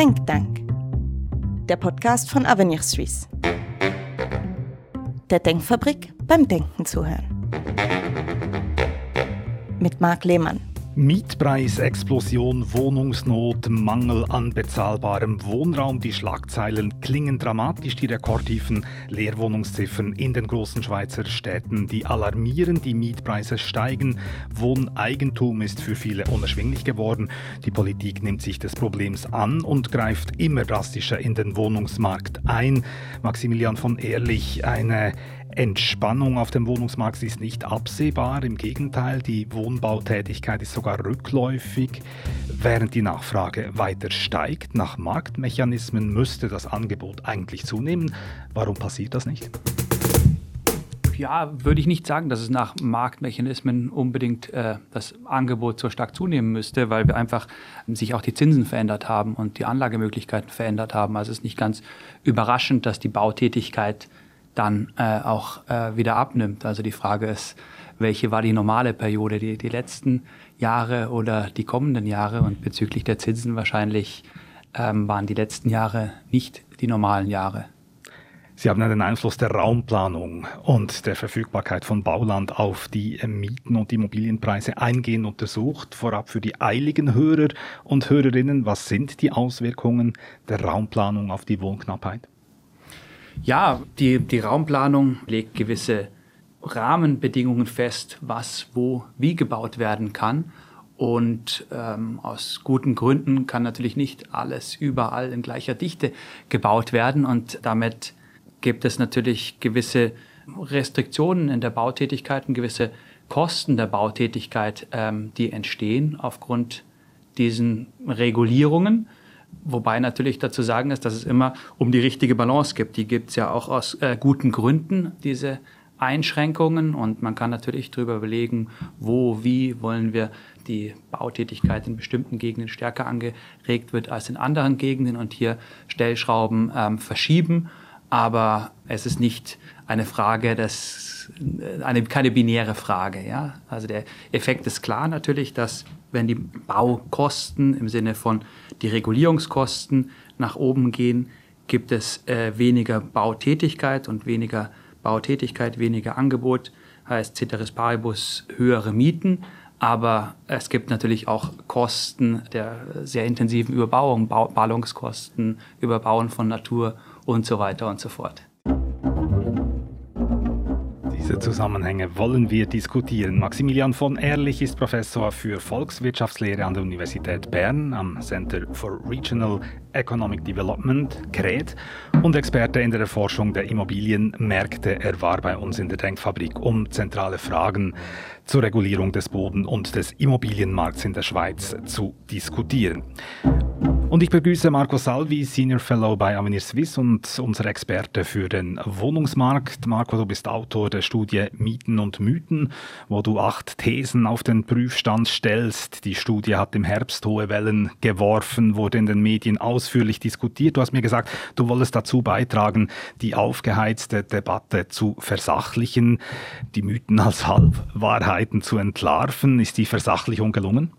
Denktank, der Podcast von Avenir Suisse. Der Denkfabrik beim Denken zuhören. Mit Marc Lehmann. Mietpreisexplosion, Wohnungsnot, Mangel an bezahlbarem Wohnraum. Die Schlagzeilen klingen dramatisch. Die rekordtiefen Leerwohnungsziffern in den großen Schweizer Städten, die alarmieren. Die Mietpreise steigen. Wohneigentum ist für viele unerschwinglich geworden. Die Politik nimmt sich des Problems an und greift immer drastischer in den Wohnungsmarkt ein. Maximilian von Ehrlich, eine Entspannung auf dem Wohnungsmarkt ist nicht absehbar. Im Gegenteil, die Wohnbautätigkeit ist sogar rückläufig. Während die Nachfrage weiter steigt, nach Marktmechanismen müsste das Angebot eigentlich zunehmen. Warum passiert das nicht? Ja, würde ich nicht sagen, dass es nach Marktmechanismen unbedingt äh, das Angebot so stark zunehmen müsste, weil wir einfach sich auch die Zinsen verändert haben und die Anlagemöglichkeiten verändert haben. Also es ist nicht ganz überraschend, dass die Bautätigkeit dann äh, auch äh, wieder abnimmt. Also die Frage ist, welche war die normale Periode, die, die letzten Jahre oder die kommenden Jahre? Und bezüglich der Zinsen wahrscheinlich ähm, waren die letzten Jahre nicht die normalen Jahre. Sie haben den Einfluss der Raumplanung und der Verfügbarkeit von Bauland auf die Mieten und Immobilienpreise eingehend untersucht. Vorab für die eiligen Hörer und Hörerinnen, was sind die Auswirkungen der Raumplanung auf die Wohnknappheit? Ja, die, die Raumplanung legt gewisse Rahmenbedingungen fest, was wo wie gebaut werden kann. Und ähm, aus guten Gründen kann natürlich nicht alles überall in gleicher Dichte gebaut werden. Und damit gibt es natürlich gewisse Restriktionen in der Bautätigkeit und gewisse Kosten der Bautätigkeit, ähm, die entstehen aufgrund diesen Regulierungen. Wobei natürlich dazu sagen ist, dass es immer um die richtige Balance gibt. Die gibt es ja auch aus äh, guten Gründen, diese Einschränkungen. Und man kann natürlich darüber überlegen, wo, wie wollen wir die Bautätigkeit in bestimmten Gegenden stärker angeregt wird als in anderen Gegenden und hier Stellschrauben ähm, verschieben. Aber es ist nicht eine Frage des, äh, eine, keine binäre Frage. Ja? Also der Effekt ist klar natürlich, dass wenn die Baukosten im Sinne von die Regulierungskosten nach oben gehen, gibt es äh, weniger Bautätigkeit und weniger Bautätigkeit, weniger Angebot, heißt Ceteris Paribus höhere Mieten. Aber es gibt natürlich auch Kosten der sehr intensiven Überbauung, Ballungskosten, Überbauen von Natur und so weiter und so fort. Diese Zusammenhänge wollen wir diskutieren. Maximilian von Ehrlich ist Professor für Volkswirtschaftslehre an der Universität Bern am Center for Regional Economic Development, CRED, und Experte in der Erforschung der Immobilienmärkte. Er war bei uns in der Denkfabrik, um zentrale Fragen zur Regulierung des Boden- und des Immobilienmarkts in der Schweiz zu diskutieren. Und ich begrüße Marco Salvi, Senior Fellow bei Avenir Suisse und unser Experte für den Wohnungsmarkt. Marco, du bist Autor der Studie Mieten und Mythen, wo du acht Thesen auf den Prüfstand stellst. Die Studie hat im Herbst hohe Wellen geworfen, wurde in den Medien ausführlich diskutiert. Du hast mir gesagt, du wolltest dazu beitragen, die aufgeheizte Debatte zu versachlichen, die Mythen als Halbwahrheiten zu entlarven. Ist die Versachlichung gelungen?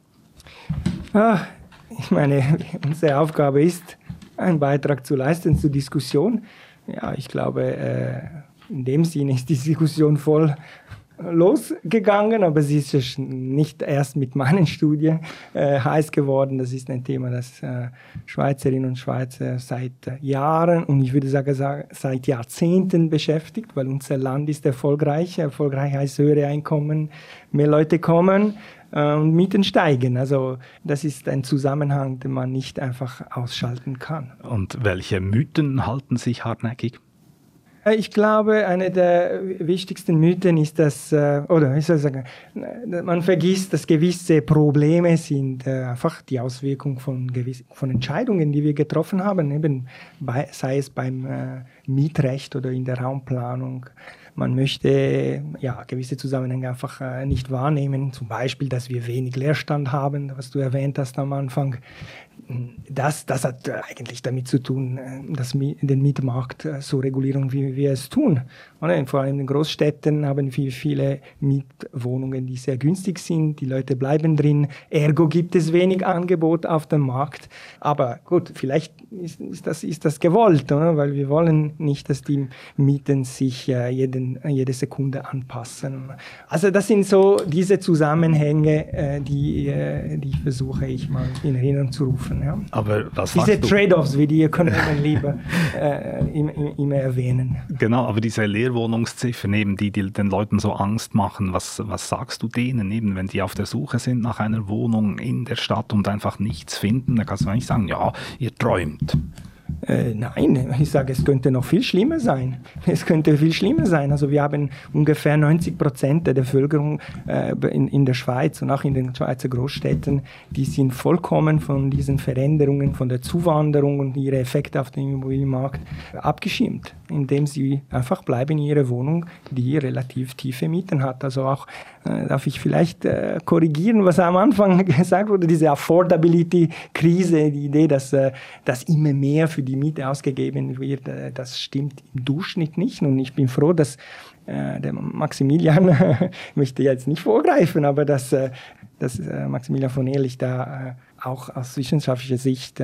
Ah, ich meine, unsere Aufgabe ist, einen Beitrag zu leisten zur Diskussion. Ja, ich glaube, äh, in dem Sinne ist die Diskussion voll losgegangen, aber sie ist nicht erst mit meinen Studien äh, heiß geworden. Das ist ein Thema, das äh, Schweizerinnen und Schweizer seit Jahren und ich würde sagen seit Jahrzehnten beschäftigt, weil unser Land ist erfolgreich. Erfolgreich heißt höhere Einkommen, mehr Leute kommen und Mieten steigen. Also das ist ein Zusammenhang, den man nicht einfach ausschalten kann. Und welche Mythen halten sich hartnäckig? Äh, ich glaube, eine der wichtigsten Mythen ist, dass, äh, oder wie soll ich sagen, man vergisst, dass gewisse Probleme sind einfach die Auswirkung von, von Entscheidungen, die wir getroffen haben, eben bei, sei es beim Mietrecht oder in der Raumplanung man möchte ja, gewisse Zusammenhänge einfach äh, nicht wahrnehmen. Zum Beispiel, dass wir wenig Leerstand haben, was du erwähnt hast am Anfang das, das hat eigentlich damit zu tun, äh, dass den Mietmarkt äh, so regulieren, wie wir es tun. Vor allem in Großstädten haben wir viele Mietwohnungen, die sehr günstig sind. Die Leute bleiben drin. Ergo gibt es wenig Angebot auf dem Markt. Aber gut, vielleicht ist, ist das, ist das gewollt, oder? weil wir wollen nicht, dass die Mieten sich äh, jeden, jede Sekunde anpassen. Also das sind so diese Zusammenhänge, die, die versuche ich mal in Erinnerung zu rufen. Ja. Aber was Diese Trade-offs, wie die Ökonomen lieber äh, immer erwähnen. Genau, aber diese Leerwohnungsziffern, eben, die, die den Leuten so Angst machen, was, was sagst du denen, eben, wenn die auf der Suche sind nach einer Wohnung in der Stadt und einfach nichts finden, dann kannst du eigentlich sagen, ja, ihr träumt. Äh, nein, ich sage, es könnte noch viel schlimmer sein. Es könnte viel schlimmer sein. Also wir haben ungefähr 90 Prozent der Bevölkerung äh, in, in der Schweiz und auch in den Schweizer Großstädten, die sind vollkommen von diesen Veränderungen, von der Zuwanderung und ihre Effekte auf den Immobilienmarkt abgeschirmt, indem sie einfach bleiben in ihrer Wohnung, die relativ tiefe Mieten hat. Also auch äh, darf ich vielleicht äh, korrigieren, was am Anfang gesagt wurde, diese Affordability-Krise, die Idee, dass, äh, dass immer mehr für die Miete ausgegeben wird, äh, das stimmt im Durchschnitt nicht. Und ich bin froh, dass äh, der Maximilian, möchte jetzt nicht vorgreifen, aber dass, dass Maximilian von Ehrlich da auch aus wissenschaftlicher Sicht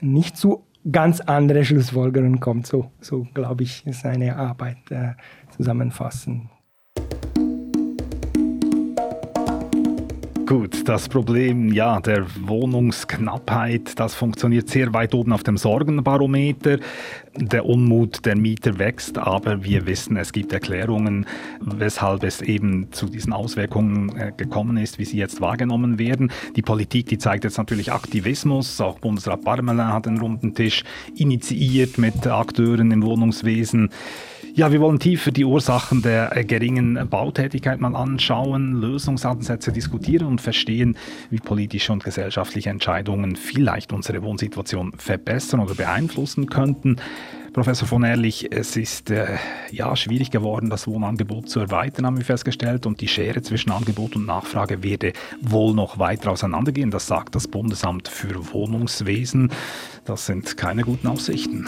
nicht zu ganz andere Schlussfolgerungen kommt. So, so glaube ich, seine Arbeit zusammenfassen. Gut, das Problem ja, der Wohnungsknappheit, das funktioniert sehr weit oben auf dem Sorgenbarometer. Der Unmut der Mieter wächst, aber wir wissen, es gibt Erklärungen, weshalb es eben zu diesen Auswirkungen äh, gekommen ist, wie sie jetzt wahrgenommen werden. Die Politik, die zeigt jetzt natürlich Aktivismus. Auch Bundesrat Barmelin hat einen runden Tisch initiiert mit Akteuren im Wohnungswesen. Ja, wir wollen tiefer die Ursachen der äh, geringen Bautätigkeit mal anschauen, Lösungsansätze diskutieren und verstehen, wie politische und gesellschaftliche Entscheidungen vielleicht unsere Wohnsituation verbessern oder beeinflussen könnten. Professor von Ehrlich, es ist äh, ja schwierig geworden, das Wohnangebot zu erweitern, haben wir festgestellt, und die Schere zwischen Angebot und Nachfrage werde wohl noch weiter auseinandergehen. Das sagt das Bundesamt für Wohnungswesen. Das sind keine guten Aussichten.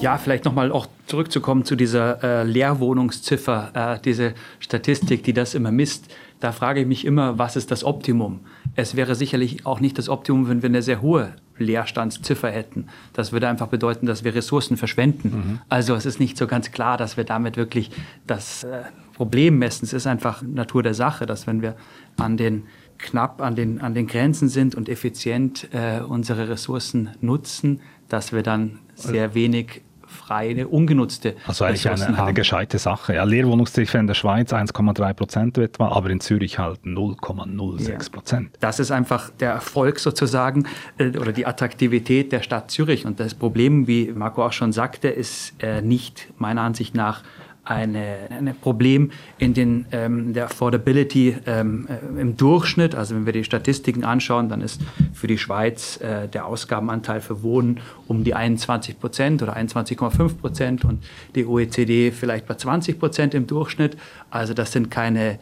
Ja, vielleicht nochmal auch zurückzukommen zu dieser äh, Leerwohnungsziffer, äh, diese Statistik, die das immer misst. Da frage ich mich immer, was ist das Optimum? Es wäre sicherlich auch nicht das Optimum, wenn wir eine sehr hohe Leerstandsziffer hätten. Das würde einfach bedeuten, dass wir Ressourcen verschwenden. Mhm. Also es ist nicht so ganz klar, dass wir damit wirklich das äh, Problem messen. Es ist einfach Natur der Sache, dass wenn wir an den knapp an den, an den Grenzen sind und effizient äh, unsere Ressourcen nutzen, dass wir dann sehr wenig freie, ungenutzte Also eigentlich eine, eine, gescheite Sache. Ja, Leerwohnungsziffer in der Schweiz 1,3 Prozent etwa, aber in Zürich halt 0,06 Prozent. Ja. Das ist einfach der Erfolg sozusagen äh, oder die Attraktivität der Stadt Zürich. Und das Problem, wie Marco auch schon sagte, ist äh, nicht meiner Ansicht nach eine, ein Problem in den, ähm, der Affordability ähm, äh, im Durchschnitt. Also wenn wir die Statistiken anschauen, dann ist für die Schweiz äh, der Ausgabenanteil für Wohnen um die 21 Prozent oder 21,5 Prozent und die OECD vielleicht bei 20 Prozent im Durchschnitt. Also das sind keine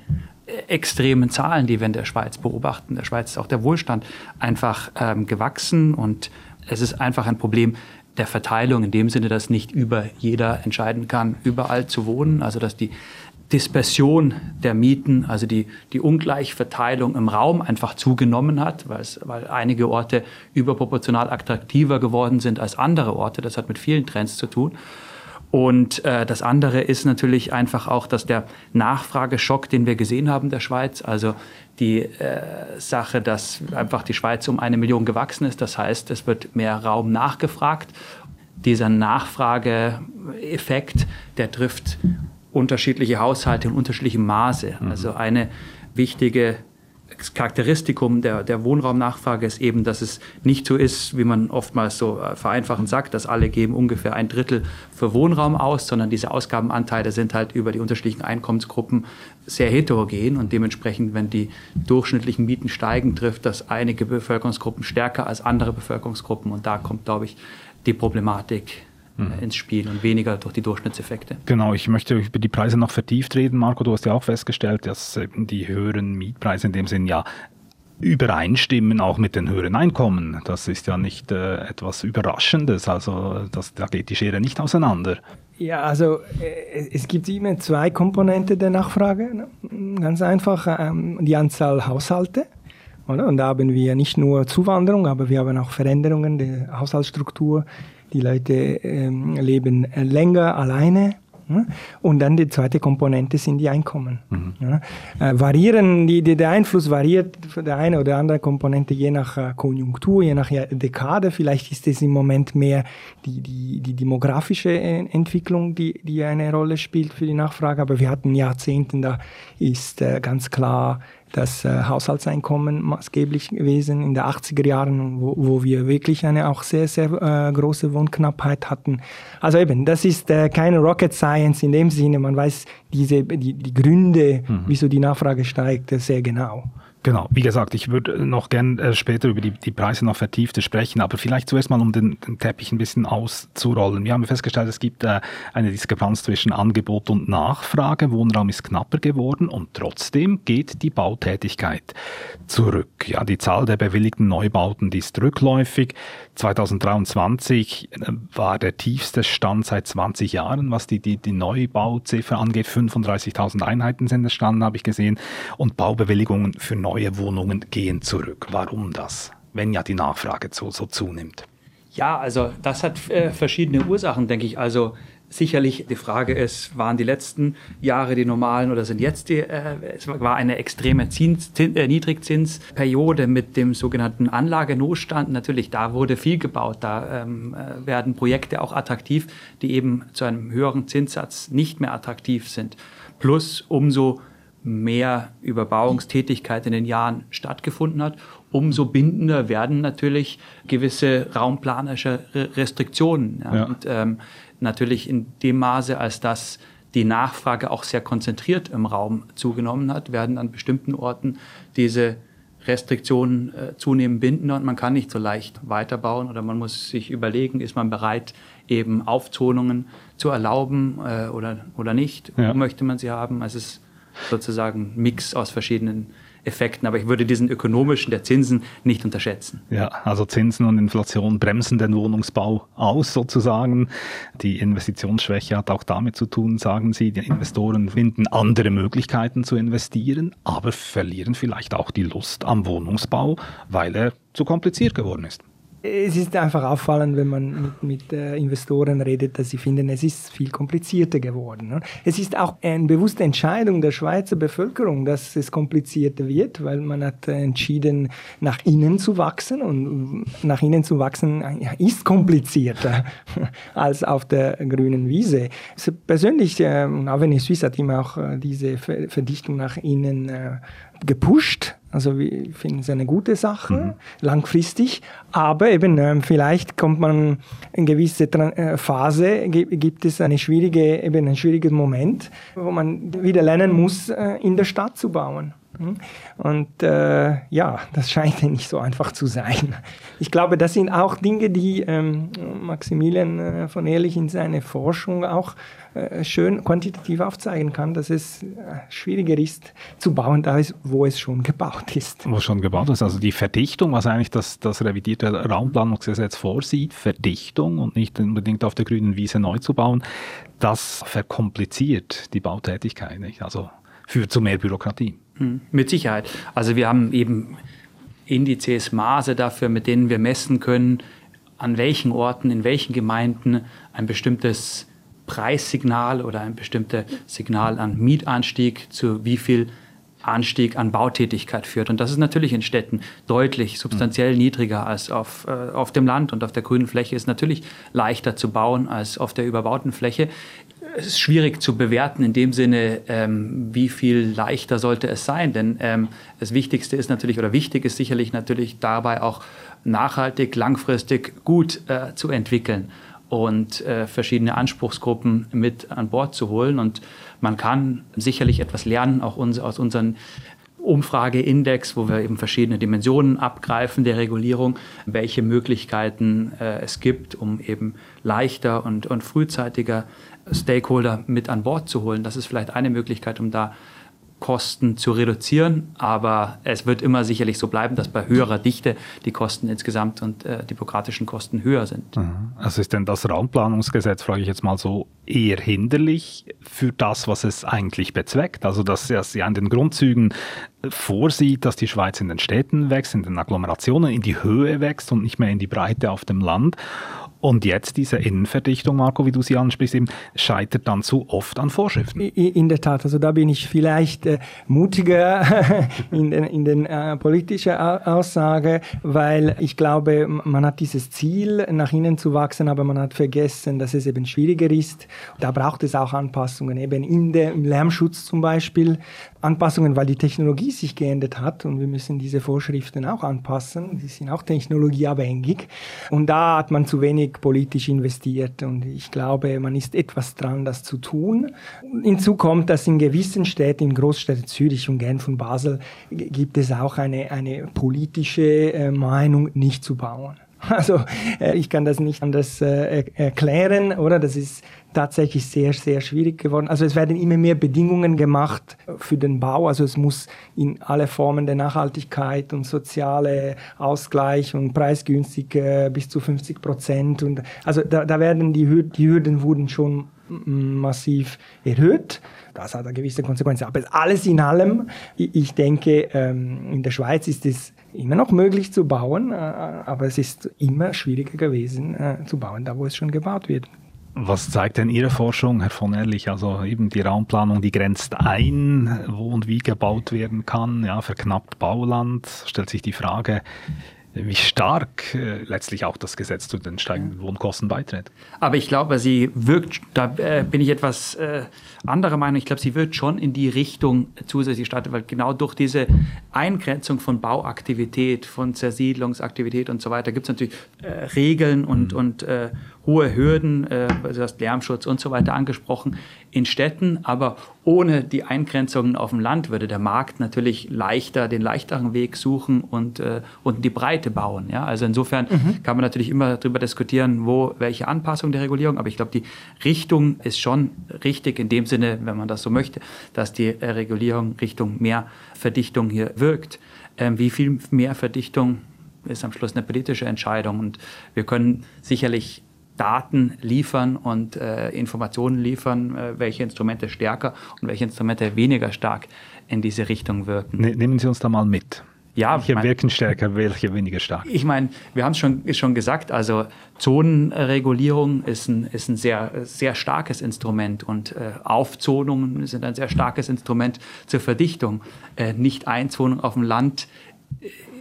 äh, extremen Zahlen, die wir in der Schweiz beobachten. In der Schweiz ist auch der Wohlstand einfach ähm, gewachsen und es ist einfach ein Problem, der Verteilung in dem Sinne, dass nicht über jeder entscheiden kann, überall zu wohnen, also dass die Dispersion der Mieten, also die, die Ungleichverteilung im Raum einfach zugenommen hat, weil, weil einige Orte überproportional attraktiver geworden sind als andere Orte. Das hat mit vielen Trends zu tun. Und äh, das andere ist natürlich einfach auch, dass der Nachfrageschock, den wir gesehen haben der Schweiz, also die äh, Sache, dass einfach die Schweiz um eine Million gewachsen ist, das heißt, es wird mehr Raum nachgefragt. Dieser Nachfrageeffekt, der trifft unterschiedliche Haushalte in unterschiedlichem Maße. Mhm. Also eine wichtige Charakteristikum der, der Wohnraumnachfrage ist eben, dass es nicht so ist, wie man oftmals so äh, vereinfachend sagt, dass alle geben ungefähr ein Drittel für Wohnraum aus, sondern diese Ausgabenanteile sind halt über die unterschiedlichen Einkommensgruppen sehr heterogen und dementsprechend, wenn die durchschnittlichen Mieten steigen, trifft das einige Bevölkerungsgruppen stärker als andere Bevölkerungsgruppen und da kommt, glaube ich, die Problematik. Ins Spiel und weniger durch die Durchschnittseffekte. Genau, ich möchte über die Preise noch vertieft reden. Marco, du hast ja auch festgestellt, dass die höheren Mietpreise in dem Sinn ja übereinstimmen auch mit den höheren Einkommen. Das ist ja nicht äh, etwas Überraschendes, also das, da geht die Schere nicht auseinander. Ja, also äh, es gibt immer zwei Komponenten der Nachfrage. Ne? Ganz einfach ähm, die Anzahl Haushalte. Oder? Und da haben wir nicht nur Zuwanderung, aber wir haben auch Veränderungen der Haushaltsstruktur. Die Leute ähm, leben länger alleine und dann die zweite Komponente sind die Einkommen. Mhm. Ja. Äh, variieren, die, die, der Einfluss variiert für die eine oder andere Komponente je nach äh, Konjunktur, je nach Dekade. Vielleicht ist es im Moment mehr die, die, die demografische äh, Entwicklung, die, die eine Rolle spielt für die Nachfrage. Aber wir hatten Jahrzehnten, da ist äh, ganz klar das äh, Haushaltseinkommen maßgeblich gewesen in den 80er Jahren, wo, wo wir wirklich eine auch sehr, sehr äh, große Wohnknappheit hatten. Also eben, das ist äh, keine Rocket Science in dem Sinne, man weiß diese, die, die Gründe, mhm. wieso die Nachfrage steigt, sehr genau. Genau, wie gesagt, ich würde noch gern äh, später über die, die Preise noch vertiefter sprechen, aber vielleicht zuerst mal, um den, den Teppich ein bisschen auszurollen. Wir haben festgestellt, es gibt äh, eine Diskrepanz zwischen Angebot und Nachfrage. Wohnraum ist knapper geworden und trotzdem geht die Bautätigkeit zurück. Ja, die Zahl der bewilligten Neubauten die ist rückläufig. 2023 äh, war der tiefste Stand seit 20 Jahren, was die, die, die Neubauziffer angeht. 35.000 Einheiten sind entstanden, habe ich gesehen. Und Baubewilligungen für neue Wohnungen gehen zurück. Warum das, wenn ja die Nachfrage so, so zunimmt? Ja, also das hat äh, verschiedene Ursachen, denke ich. Also sicherlich die Frage ist, waren die letzten Jahre die normalen oder sind jetzt die, äh, es war eine extreme Zins, Zins, äh, Niedrigzinsperiode mit dem sogenannten Anlagenotstand. Natürlich, da wurde viel gebaut, da ähm, äh, werden Projekte auch attraktiv, die eben zu einem höheren Zinssatz nicht mehr attraktiv sind. Plus umso mehr Überbauungstätigkeit in den Jahren stattgefunden hat, umso bindender werden natürlich gewisse raumplanerische Restriktionen. Ja. Ja. Und ähm, natürlich in dem Maße, als dass die Nachfrage auch sehr konzentriert im Raum zugenommen hat, werden an bestimmten Orten diese Restriktionen äh, zunehmend bindender und man kann nicht so leicht weiterbauen oder man muss sich überlegen, ist man bereit, eben Aufzonungen zu erlauben äh, oder, oder nicht? Ja. Wo möchte man sie haben? Also es ist sozusagen Mix aus verschiedenen Effekten. Aber ich würde diesen ökonomischen der Zinsen nicht unterschätzen. Ja, also Zinsen und Inflation bremsen den Wohnungsbau aus sozusagen. Die Investitionsschwäche hat auch damit zu tun, sagen Sie, die Investoren finden andere Möglichkeiten zu investieren, aber verlieren vielleicht auch die Lust am Wohnungsbau, weil er zu kompliziert geworden ist es ist einfach auffallend, wenn man mit, mit äh, Investoren redet, dass sie finden, es ist viel komplizierter geworden. Ne? Es ist auch eine bewusste Entscheidung der Schweizer Bevölkerung, dass es komplizierter wird, weil man hat entschieden, nach innen zu wachsen und nach innen zu wachsen ist komplizierter als auf der grünen Wiese. Persönlich, äh, Avenue Suisse hat immer auch äh, diese Verdichtung nach innen äh, gepusht. Also wir finden es eine gute Sache, mhm. langfristig. Aber eben ähm, vielleicht kommt man in gewisse Tra äh, Phase, gibt es eine schwierige, eben einen schwierigen Moment, wo man wieder lernen muss, äh, in der Stadt zu bauen. Hm? Und äh, ja, das scheint nicht so einfach zu sein. Ich glaube, das sind auch Dinge, die ähm, Maximilian äh, von Ehrlich in seiner Forschung auch äh, schön quantitativ aufzeigen kann, dass es äh, schwieriger ist zu bauen, da ist, wo es schon gebaut ist. Wo schon gebaut ist. Also die Verdichtung, was eigentlich das, das revidierte Raumplanungsgesetz vorsieht, Verdichtung und nicht unbedingt auf der grünen Wiese neu zu bauen, das verkompliziert die Bautätigkeit. Nicht? Also führt zu mehr Bürokratie. Hm, mit Sicherheit. Also wir haben eben Indizes, Maße dafür, mit denen wir messen können, an welchen Orten, in welchen Gemeinden ein bestimmtes Preissignal oder ein bestimmtes Signal an Mietanstieg zu wie viel Anstieg an Bautätigkeit führt. Und das ist natürlich in Städten deutlich substanziell mhm. niedriger als auf, äh, auf dem Land. Und auf der grünen Fläche ist natürlich leichter zu bauen als auf der überbauten Fläche. Es ist schwierig zu bewerten in dem Sinne, ähm, wie viel leichter sollte es sein. Denn ähm, das Wichtigste ist natürlich, oder wichtig ist sicherlich natürlich dabei auch nachhaltig, langfristig gut äh, zu entwickeln und äh, verschiedene Anspruchsgruppen mit an Bord zu holen. Und man kann sicherlich etwas lernen, auch uns, aus unseren Umfrageindex, wo wir eben verschiedene Dimensionen abgreifen der Regulierung, welche Möglichkeiten äh, es gibt, um eben leichter und, und frühzeitiger Stakeholder mit an Bord zu holen. Das ist vielleicht eine Möglichkeit, um da Kosten zu reduzieren, aber es wird immer sicherlich so bleiben, dass bei höherer Dichte die Kosten insgesamt und äh, die bürokratischen Kosten höher sind. Mhm. Also ist denn das Raumplanungsgesetz, frage ich jetzt mal so, eher hinderlich für das, was es eigentlich bezweckt? Also dass es ja in den Grundzügen vorsieht, dass die Schweiz in den Städten wächst, in den Agglomerationen, in die Höhe wächst und nicht mehr in die Breite auf dem Land. Und jetzt diese Innenverdichtung, Marco, wie du sie ansprichst, eben, scheitert dann zu oft an Vorschriften. In der Tat, also da bin ich vielleicht äh, mutiger in den, in den äh, politischen Aussage, weil ich glaube, man hat dieses Ziel, nach innen zu wachsen, aber man hat vergessen, dass es eben schwieriger ist. Da braucht es auch Anpassungen, eben in der, im Lärmschutz zum Beispiel. Anpassungen, weil die Technologie sich geändert hat und wir müssen diese Vorschriften auch anpassen. Die sind auch technologieabhängig. Und da hat man zu wenig politisch investiert und ich glaube, man ist etwas dran, das zu tun. Hinzu kommt, dass in gewissen Städten, in Großstädten Zürich und Genf und Basel, gibt es auch eine, eine politische äh, Meinung, nicht zu bauen. Also äh, ich kann das nicht anders äh, erklären, oder? Das ist tatsächlich sehr, sehr schwierig geworden. Also es werden immer mehr Bedingungen gemacht für den Bau. Also es muss in alle Formen der Nachhaltigkeit und soziale Ausgleich und preisgünstig bis zu 50 Prozent. Und also da, da werden die, Hürden, die Hürden wurden schon massiv erhöht. Das hat eine gewisse Konsequenz. Aber alles in allem, ich denke, ähm, in der Schweiz ist es immer noch möglich zu bauen, äh, aber es ist immer schwieriger gewesen äh, zu bauen, da wo es schon gebaut wird. Was zeigt denn Ihre Forschung, Herr von Ehrlich? Also eben die Raumplanung, die grenzt ein, wo und wie gebaut werden kann, ja, verknappt Bauland. Stellt sich die Frage, wie stark äh, letztlich auch das Gesetz zu den steigenden Wohnkosten beiträgt. Aber ich glaube, sie wirkt, da äh, bin ich etwas äh, anderer Meinung, ich glaube, sie wirkt schon in die Richtung zusätzlich starten, weil genau durch diese Eingrenzung von Bauaktivität, von Zersiedlungsaktivität und so weiter gibt es natürlich Regeln und, mhm. und hohe Hürden, äh, du hast Lärmschutz und so weiter angesprochen, in Städten, aber ohne die Eingrenzungen auf dem Land würde der Markt natürlich leichter den leichteren Weg suchen und, äh, und die Breite bauen. Ja? Also insofern mhm. kann man natürlich immer darüber diskutieren, wo welche Anpassung der Regulierung, aber ich glaube, die Richtung ist schon richtig in dem Sinne, wenn man das so möchte, dass die äh, Regulierung Richtung mehr Verdichtung hier wirkt. Ähm, wie viel mehr Verdichtung ist am Schluss eine politische Entscheidung und wir können sicherlich Daten liefern und äh, Informationen liefern, äh, welche Instrumente stärker und welche Instrumente weniger stark in diese Richtung wirken. Ne, nehmen Sie uns da mal mit. Ja, welche mein, wirken stärker, welche weniger stark? Ich meine, wir haben es schon, schon gesagt, also Zonenregulierung ist ein, ist ein sehr, sehr starkes Instrument und äh, Aufzonungen sind ein sehr starkes Instrument zur Verdichtung. Äh, Nicht-Einzonung auf dem Land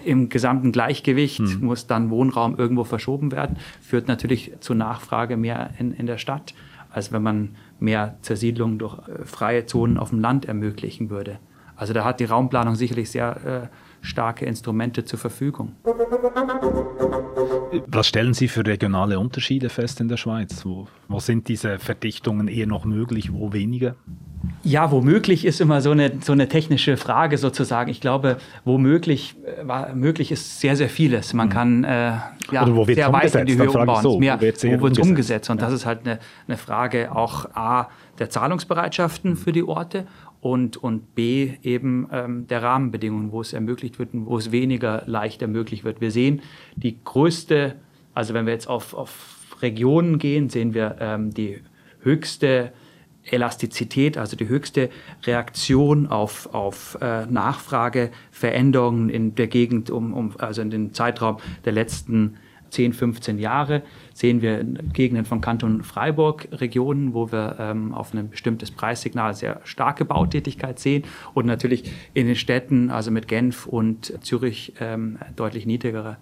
im gesamten Gleichgewicht mhm. muss dann Wohnraum irgendwo verschoben werden, führt natürlich zu Nachfrage mehr in, in der Stadt, als wenn man mehr Zersiedlung durch äh, freie Zonen auf dem Land ermöglichen würde. Also da hat die Raumplanung sicherlich sehr äh, starke Instrumente zur Verfügung. Was stellen Sie für regionale Unterschiede fest in der Schweiz? Wo, wo sind diese Verdichtungen eher noch möglich, wo weniger? Ja, womöglich ist immer so eine, so eine technische Frage sozusagen. Ich glaube, womöglich äh, möglich ist sehr, sehr vieles. Man mhm. kann äh, ja, Oder wo sehr weit in die Höhe umbauen. So, mehr, wo wird es umgesetzt? Und ja. das ist halt eine, eine Frage auch A, der Zahlungsbereitschaften für die Orte und, und B eben ähm, der Rahmenbedingungen, wo es ermöglicht wird und wo es weniger leicht ermöglicht wird. Wir sehen die größte, also wenn wir jetzt auf, auf Regionen gehen, sehen wir ähm, die höchste Elastizität, also die höchste Reaktion auf, auf äh, Nachfrageveränderungen in der Gegend, um, um, also in den Zeitraum der letzten 10, 15 Jahre, sehen wir in Gegenden von Kanton Freiburg Regionen, wo wir ähm, auf ein bestimmtes Preissignal sehr starke Bautätigkeit sehen und natürlich in den Städten, also mit Genf und Zürich, ähm, deutlich niedrigere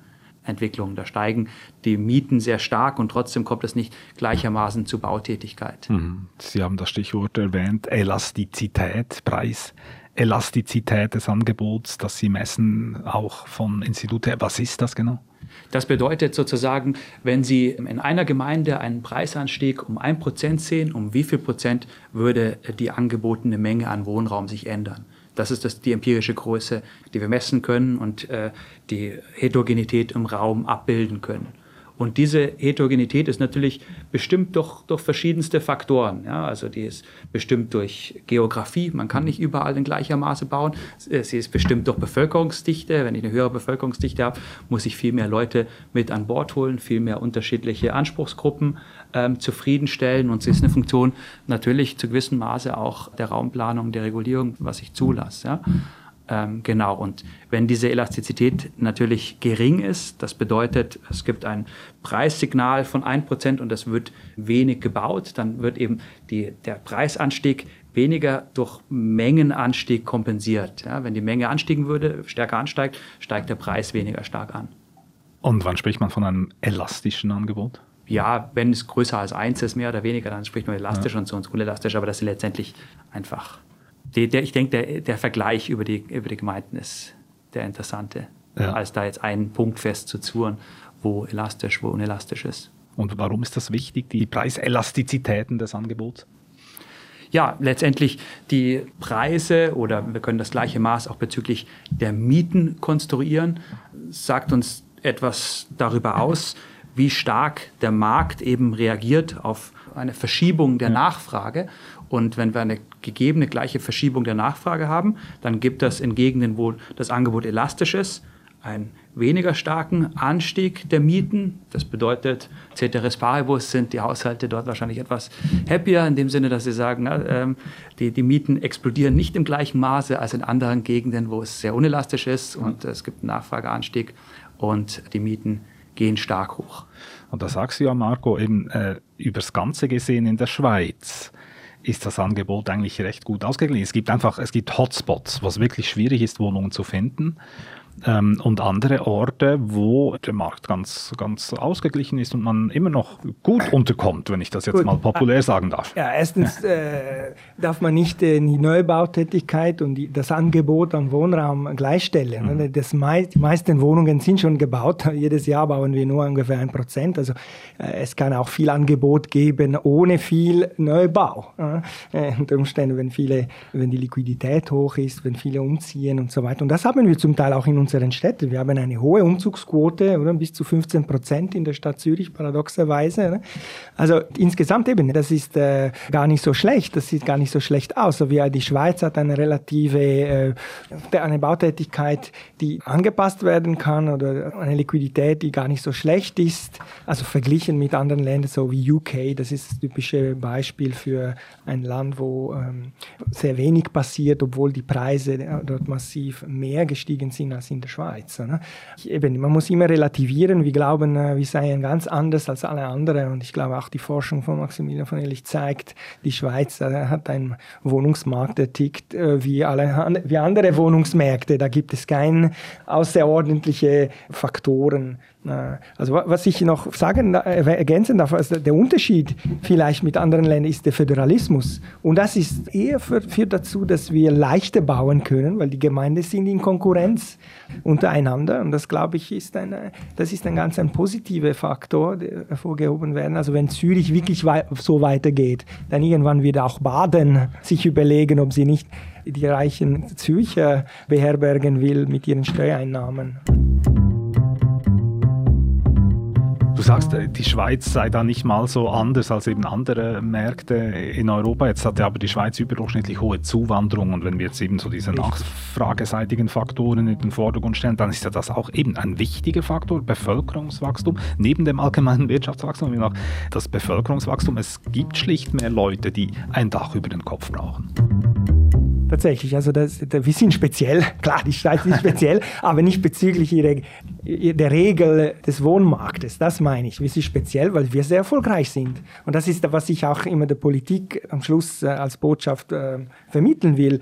Entwicklung. Da steigen die Mieten sehr stark und trotzdem kommt es nicht gleichermaßen zu Bautätigkeit. Mhm. Sie haben das Stichwort erwähnt, Elastizität, Preis. Elastizität des Angebots, das Sie messen, auch von Institute. Was ist das genau? Das bedeutet sozusagen, wenn Sie in einer Gemeinde einen Preisanstieg um ein Prozent sehen, um wie viel Prozent würde die angebotene Menge an Wohnraum sich ändern? Das ist das, die empirische Größe, die wir messen können und äh, die Heterogenität im Raum abbilden können. Und diese Heterogenität ist natürlich bestimmt durch, durch verschiedenste Faktoren. Ja, also die ist bestimmt durch Geografie. Man kann nicht überall in gleicher Maße bauen. Sie ist bestimmt durch Bevölkerungsdichte. Wenn ich eine höhere Bevölkerungsdichte habe, muss ich viel mehr Leute mit an Bord holen, viel mehr unterschiedliche Anspruchsgruppen ähm, zufriedenstellen. Und sie ist eine Funktion natürlich zu gewissem Maße auch der Raumplanung, der Regulierung, was ich zulasse. Ja. Ähm, genau, und wenn diese Elastizität natürlich gering ist, das bedeutet, es gibt ein Preissignal von 1% und es wird wenig gebaut, dann wird eben die, der Preisanstieg weniger durch Mengenanstieg kompensiert. Ja, wenn die Menge anstiegen würde, stärker ansteigt, steigt der Preis weniger stark an. Und wann spricht man von einem elastischen Angebot? Ja, wenn es größer als 1 ist, mehr oder weniger, dann spricht man elastisch ja. und sonst unelastisch, aber das ist letztendlich einfach die, der, ich denke, der, der Vergleich über die, über die Gemeinden ist der interessante, ja. als da jetzt einen Punkt festzuzurren, wo elastisch, wo unelastisch ist. Und warum ist das wichtig, die Preiselastizitäten des Angebots? Ja, letztendlich die Preise oder wir können das gleiche Maß auch bezüglich der Mieten konstruieren, sagt uns etwas darüber aus, wie stark der Markt eben reagiert auf eine Verschiebung der Nachfrage. Und wenn wir eine gegebene gleiche Verschiebung der Nachfrage haben, dann gibt das in Gegenden, wo das Angebot elastisch ist, einen weniger starken Anstieg der Mieten. Das bedeutet, Ceteris Paribus sind die Haushalte dort wahrscheinlich etwas happier, in dem Sinne, dass sie sagen, na, ähm, die, die Mieten explodieren nicht im gleichen Maße als in anderen Gegenden, wo es sehr unelastisch ist und es gibt einen Nachfrageanstieg und die Mieten gehen stark hoch. Und da sagst du ja, Marco, eben äh, übers Ganze gesehen in der Schweiz ist das Angebot eigentlich recht gut ausgeglichen. Es gibt einfach, es gibt Hotspots, was wirklich schwierig ist, Wohnungen zu finden ähm, und andere Orte, wo der Markt ganz, ganz ausgeglichen ist und man immer noch gut unterkommt, wenn ich das jetzt gut. mal populär sagen darf. Ja, erstens äh, darf man nicht äh, die Neubautätigkeit und die, das Angebot an Wohnraum gleichstellen. Mhm. Das mei die meisten Wohnungen sind schon gebaut. Jedes Jahr bauen wir nur ungefähr ein Prozent. Also äh, es kann auch viel Angebot geben ohne viel Neubau. Äh, unter Umständen, wenn viele, wenn die Liquidität hoch ist, wenn viele umziehen und so weiter. Und das haben wir zum Teil auch in unseren Städten. Wir haben eine hohe Umzugsquote, oder? bis zu 15 Prozent in der Stadt Zürich, paradoxerweise. Ne? Also insgesamt eben, das ist äh, gar nicht so schlecht, das sieht gar nicht so schlecht aus. So wie die Schweiz hat eine relative, äh, eine Bautätigkeit, die angepasst werden kann oder eine Liquidität, die gar nicht so schlecht ist. Also verglichen mit anderen Ländern, so wie UK, das ist das typische Beispiel für ein Land, wo ähm, sehr wenig passiert, obwohl die Preise dort massiv mehr gestiegen sind als in in der Schweiz. Ne? Eben, man muss immer relativieren. Wir glauben, äh, wir seien ganz anders als alle anderen. Und ich glaube, auch die Forschung von Maximilian von Ehrlich zeigt, die Schweiz äh, hat einen Wohnungsmarkt, der tickt äh, wie, alle, wie andere Wohnungsmärkte. Da gibt es keine außerordentliche Faktoren, also was ich noch sagen, ergänzen darf, also der Unterschied vielleicht mit anderen Ländern ist der Föderalismus. Und das ist eher führt dazu, dass wir leichter bauen können, weil die Gemeinden sind in Konkurrenz untereinander. Und das, glaube ich, ist ein, das ist ein ganz ein positiver Faktor, der hervorgehoben werden. Also wenn Zürich wirklich so weitergeht, dann irgendwann wird auch Baden sich überlegen, ob sie nicht die reichen Zürcher beherbergen will mit ihren Steuereinnahmen. Du sagst, äh, die Schweiz sei da nicht mal so anders als eben andere Märkte in Europa. Jetzt hat ja aber die Schweiz überdurchschnittlich hohe Zuwanderung und wenn wir jetzt eben so diese nachfrageseitigen Faktoren in den Vordergrund stellen, dann ist ja das auch eben ein wichtiger Faktor, Bevölkerungswachstum. Neben dem allgemeinen Wirtschaftswachstum noch das Bevölkerungswachstum. Es gibt schlicht mehr Leute, die ein Dach über den Kopf brauchen. Tatsächlich, also das, das, wir sind speziell, klar, die Schweiz ist speziell, aber nicht bezüglich ihrer, der Regel des Wohnmarktes. Das meine ich. Wir sind speziell, weil wir sehr erfolgreich sind. Und das ist, was ich auch immer der Politik am Schluss äh, als Botschaft äh, vermitteln will,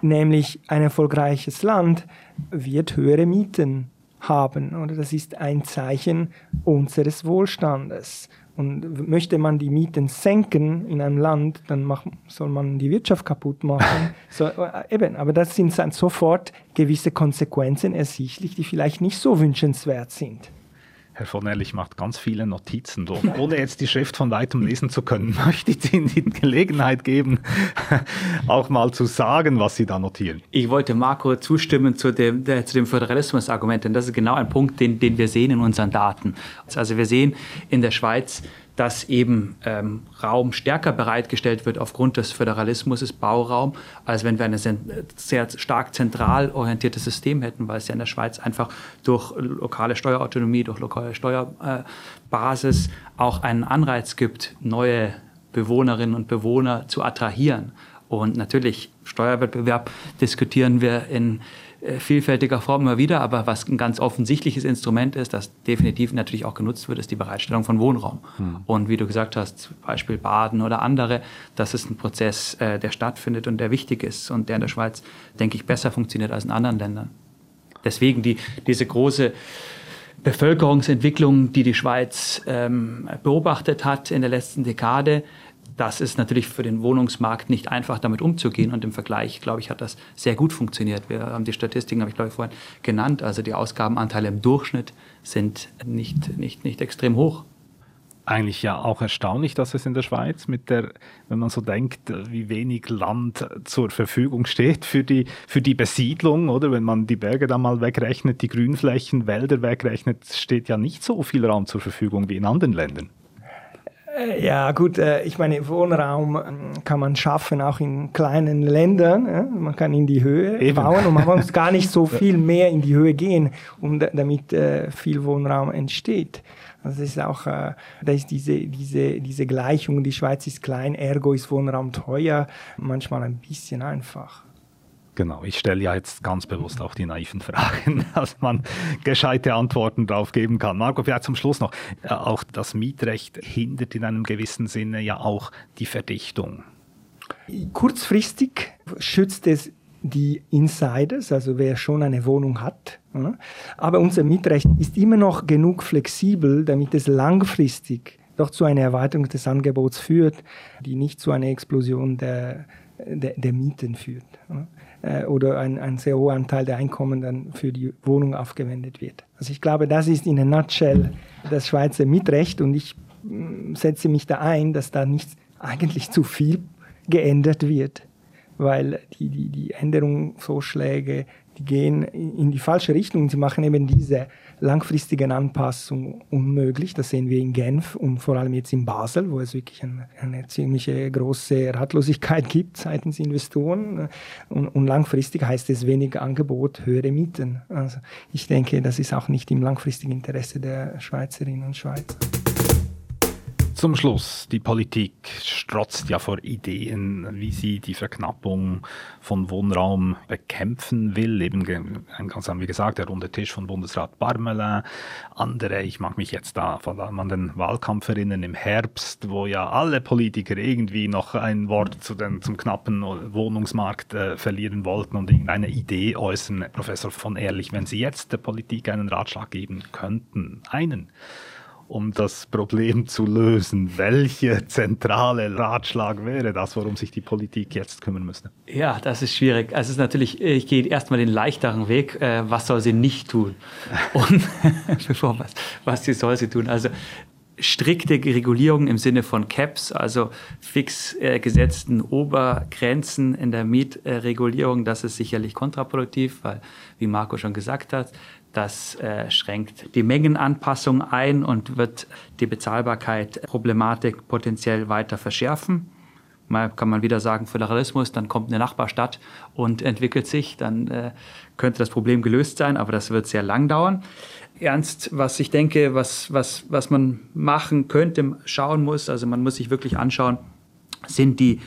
nämlich ein erfolgreiches Land wird höhere Mieten haben. Oder das ist ein Zeichen unseres Wohlstandes. Und möchte man die Mieten senken in einem Land, dann mach, soll man die Wirtschaft kaputt machen. so, äh, eben, aber das sind dann sofort gewisse Konsequenzen ersichtlich, die vielleicht nicht so wünschenswert sind. Herr von Ehrlich macht ganz viele Notizen. Ohne jetzt die Schrift von weitem lesen zu können, möchte ich Ihnen die Gelegenheit geben, auch mal zu sagen, was Sie da notieren. Ich wollte Marco zustimmen zu dem, der, zu dem Föderalismus-Argument, denn das ist genau ein Punkt, den, den wir sehen in unseren Daten. Also wir sehen in der Schweiz, dass eben ähm, Raum stärker bereitgestellt wird aufgrund des Föderalismus, ist Bauraum, als wenn wir ein sehr stark zentral orientiertes System hätten, weil es ja in der Schweiz einfach durch lokale Steuerautonomie, durch lokale Steuerbasis auch einen Anreiz gibt, neue Bewohnerinnen und Bewohner zu attrahieren. Und natürlich, Steuerwettbewerb diskutieren wir in äh, vielfältiger Form immer wieder, aber was ein ganz offensichtliches Instrument ist, das definitiv natürlich auch genutzt wird, ist die Bereitstellung von Wohnraum. Hm. Und wie du gesagt hast, Beispiel Baden oder andere, das ist ein Prozess, äh, der stattfindet und der wichtig ist und der in der Schweiz, denke ich, besser funktioniert als in anderen Ländern. Deswegen die, diese große Bevölkerungsentwicklung, die die Schweiz ähm, beobachtet hat in der letzten Dekade, das ist natürlich für den Wohnungsmarkt nicht einfach, damit umzugehen. Und im Vergleich, glaube ich, hat das sehr gut funktioniert. Wir haben die Statistiken, habe ich glaube ich vorhin genannt. Also die Ausgabenanteile im Durchschnitt sind nicht, nicht, nicht extrem hoch eigentlich ja auch erstaunlich, dass es in der Schweiz mit der, wenn man so denkt, wie wenig Land zur Verfügung steht für die, für die Besiedlung, oder? Wenn man die Berge da mal wegrechnet, die Grünflächen, Wälder wegrechnet, steht ja nicht so viel Raum zur Verfügung wie in anderen Ländern. Äh, ja, gut, äh, ich meine, Wohnraum ähm, kann man schaffen, auch in kleinen Ländern. Man kann in die Höhe Eben. bauen und man muss gar nicht so viel mehr in die Höhe gehen, um damit äh, viel Wohnraum entsteht. Also das ist auch, da ist diese, diese, diese Gleichung, die Schweiz ist klein, ergo ist Wohnraum teuer, manchmal ein bisschen einfach. Genau, ich stelle ja jetzt ganz bewusst auch die naiven Fragen, dass man gescheite Antworten darauf geben kann. Marco, vielleicht zum Schluss noch. Äh, auch das Mietrecht hindert in einem gewissen Sinne ja auch die Verdichtung. Kurzfristig schützt es die Insiders, also wer schon eine Wohnung hat. Aber unser Mietrecht ist immer noch genug flexibel, damit es langfristig doch zu einer Erweiterung des Angebots führt, die nicht zu einer Explosion der, der, der Mieten führt äh, oder ein, ein sehr hoher Anteil der Einkommen dann für die Wohnung aufgewendet wird. Also ich glaube, das ist in a nutshell das Schweizer Mietrecht und ich mm, setze mich da ein, dass da nicht eigentlich zu viel geändert wird, weil die, die, die Änderungsvorschläge, die gehen in die falsche Richtung. Sie machen eben diese langfristigen Anpassungen unmöglich. Das sehen wir in Genf und vor allem jetzt in Basel, wo es wirklich eine, eine ziemliche große Ratlosigkeit gibt seitens Investoren. Und, und, langfristig heißt es weniger Angebot, höhere Mieten. Also ich denke, das ist auch nicht im langfristigen Interesse der Schweizerinnen und Schweizer. Zum Schluss, die Politik strotzt ja vor Ideen, wie sie die Verknappung von Wohnraum bekämpfen will. Eben, ganz haben wir gesagt, der runde Tisch von Bundesrat Barmelin. Andere, ich mag mich jetzt da vor allem an den Wahlkampf erinnern im Herbst, wo ja alle Politiker irgendwie noch ein Wort zu den, zum knappen Wohnungsmarkt äh, verlieren wollten und irgendeine Idee äußern. Professor von Ehrlich, wenn Sie jetzt der Politik einen Ratschlag geben könnten, einen, um das Problem zu lösen. Welcher zentrale Ratschlag wäre das, worum sich die Politik jetzt kümmern müsste? Ja, das ist schwierig. Also es ist natürlich, ich gehe erstmal den leichteren Weg. Äh, was soll sie nicht tun? Und bevor was, was sie soll sie tun? Also strikte Regulierung im Sinne von Caps, also fix äh, gesetzten Obergrenzen in der Mietregulierung, das ist sicherlich kontraproduktiv, weil, wie Marco schon gesagt hat, das äh, schränkt die Mengenanpassung ein und wird die Bezahlbarkeit Problematik potenziell weiter verschärfen. Mal kann man wieder sagen Föderalismus, dann kommt eine Nachbarstadt und entwickelt sich, dann äh, könnte das Problem gelöst sein, aber das wird sehr lang dauern. Ernst, was ich denke, was, was, was man machen könnte, schauen muss, also man muss sich wirklich anschauen, sind die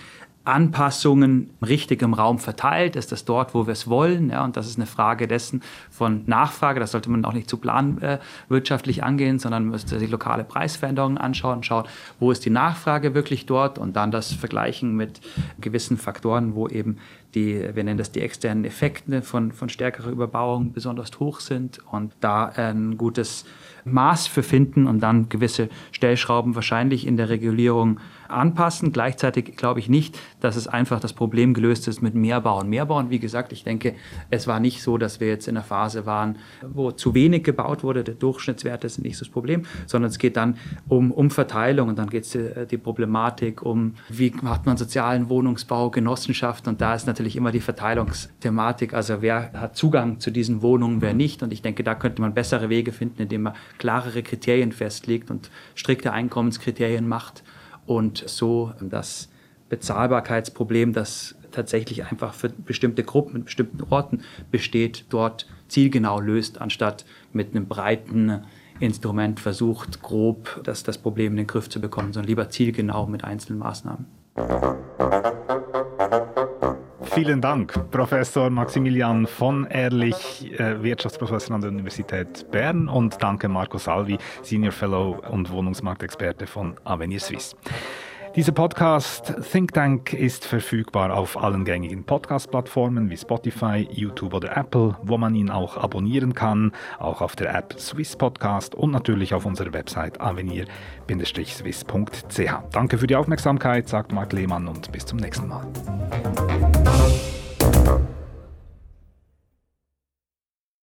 Anpassungen richtig im Raum verteilt? Ist das dort, wo wir es wollen? Ja, und das ist eine Frage dessen von Nachfrage. Das sollte man auch nicht zu planwirtschaftlich äh, angehen, sondern müsste sich lokale Preisveränderungen anschauen, schauen, wo ist die Nachfrage wirklich dort und dann das vergleichen mit gewissen Faktoren, wo eben die, wir nennen das die externen Effekte von, von stärkerer Überbauung besonders hoch sind und da ein gutes Maß für finden und dann gewisse Stellschrauben wahrscheinlich in der Regulierung anpassen. Gleichzeitig glaube ich nicht, dass es einfach das Problem gelöst ist mit mehr Bauen. Mehr Bauen, wie gesagt, ich denke, es war nicht so, dass wir jetzt in einer Phase waren, wo zu wenig gebaut wurde. Der Durchschnittswert ist nicht das Problem, sondern es geht dann um, um Verteilung und dann geht es die, äh, die Problematik um, wie macht man sozialen Wohnungsbau, Genossenschaft und da ist natürlich immer die Verteilungsthematik. Also wer hat Zugang zu diesen Wohnungen, wer nicht. Und ich denke, da könnte man bessere Wege finden, indem man klarere Kriterien festlegt und strikte Einkommenskriterien macht und so das Bezahlbarkeitsproblem, das tatsächlich einfach für bestimmte Gruppen in bestimmten Orten besteht, dort zielgenau löst, anstatt mit einem breiten Instrument versucht, grob das, das Problem in den Griff zu bekommen, sondern lieber zielgenau mit einzelnen Maßnahmen. Vielen Dank, Professor Maximilian von Ehrlich, äh, Wirtschaftsprofessor an der Universität Bern und danke Marco Salvi, Senior Fellow und Wohnungsmarktexperte von Avenir Suisse. Dieser Podcast Think Tank ist verfügbar auf allen gängigen Podcast-Plattformen wie Spotify, YouTube oder Apple, wo man ihn auch abonnieren kann, auch auf der App Swiss Podcast und natürlich auf unserer Website avenir-swiss.ch. Danke für die Aufmerksamkeit, sagt Marc Lehmann und bis zum nächsten Mal.